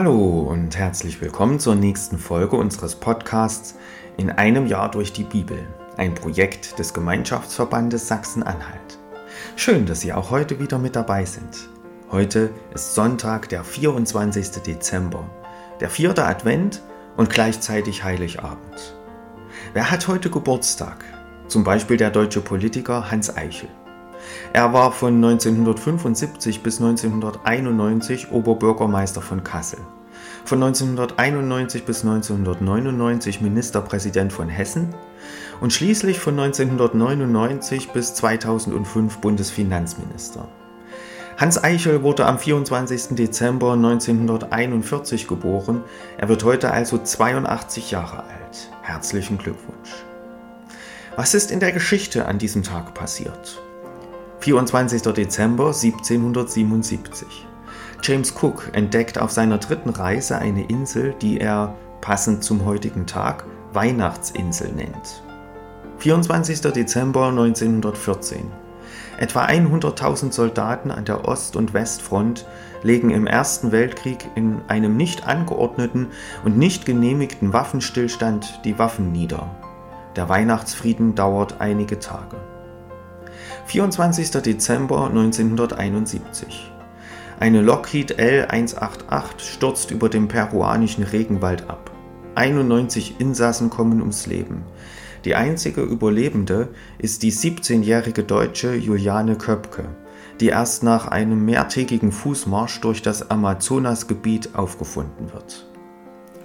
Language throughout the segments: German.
Hallo und herzlich willkommen zur nächsten Folge unseres Podcasts In einem Jahr durch die Bibel, ein Projekt des Gemeinschaftsverbandes Sachsen-Anhalt. Schön, dass Sie auch heute wieder mit dabei sind. Heute ist Sonntag, der 24. Dezember, der vierte Advent und gleichzeitig Heiligabend. Wer hat heute Geburtstag? Zum Beispiel der deutsche Politiker Hans Eichel. Er war von 1975 bis 1991 Oberbürgermeister von Kassel, von 1991 bis 1999 Ministerpräsident von Hessen und schließlich von 1999 bis 2005 Bundesfinanzminister. Hans Eichel wurde am 24. Dezember 1941 geboren. Er wird heute also 82 Jahre alt. Herzlichen Glückwunsch. Was ist in der Geschichte an diesem Tag passiert? 24. Dezember 1777. James Cook entdeckt auf seiner dritten Reise eine Insel, die er, passend zum heutigen Tag, Weihnachtsinsel nennt. 24. Dezember 1914. Etwa 100.000 Soldaten an der Ost- und Westfront legen im Ersten Weltkrieg in einem nicht angeordneten und nicht genehmigten Waffenstillstand die Waffen nieder. Der Weihnachtsfrieden dauert einige Tage. 24. Dezember 1971. Eine Lockheed L-188 stürzt über dem peruanischen Regenwald ab. 91 Insassen kommen ums Leben. Die einzige Überlebende ist die 17-jährige Deutsche Juliane Köpke, die erst nach einem mehrtägigen Fußmarsch durch das Amazonasgebiet aufgefunden wird.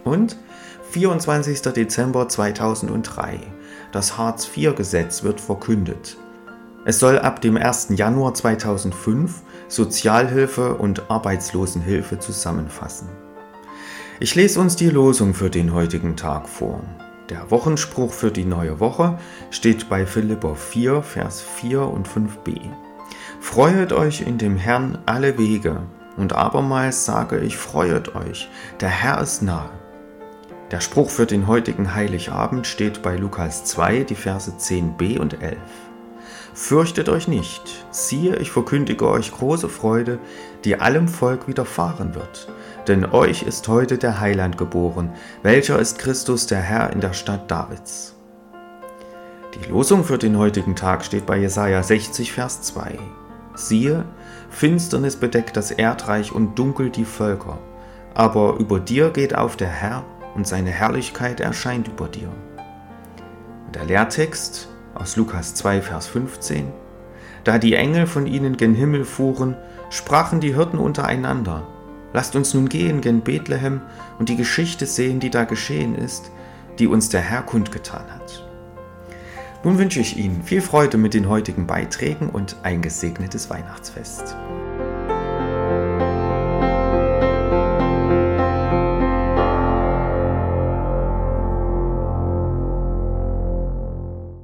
Und 24. Dezember 2003. Das Hartz-IV-Gesetz wird verkündet. Es soll ab dem 1. Januar 2005 Sozialhilfe und Arbeitslosenhilfe zusammenfassen. Ich lese uns die Losung für den heutigen Tag vor. Der Wochenspruch für die neue Woche steht bei Philipper 4, Vers 4 und 5b. Freuet euch in dem Herrn alle Wege, und abermals sage ich, freuet euch, der Herr ist nahe. Der Spruch für den heutigen Heiligabend steht bei Lukas 2, die Verse 10b und 11. Fürchtet euch nicht, siehe, ich verkündige euch große Freude, die allem Volk widerfahren wird. Denn euch ist heute der Heiland geboren, welcher ist Christus der Herr in der Stadt Davids. Die Losung für den heutigen Tag steht bei Jesaja 60, Vers 2. Siehe, Finsternis bedeckt das Erdreich und dunkel die Völker, aber über dir geht auf der Herr und seine Herrlichkeit erscheint über dir. Der Lehrtext aus Lukas 2, Vers 15. Da die Engel von ihnen gen Himmel fuhren, sprachen die Hirten untereinander, Lasst uns nun gehen gen Bethlehem und die Geschichte sehen, die da geschehen ist, die uns der Herr kundgetan hat. Nun wünsche ich Ihnen viel Freude mit den heutigen Beiträgen und ein gesegnetes Weihnachtsfest.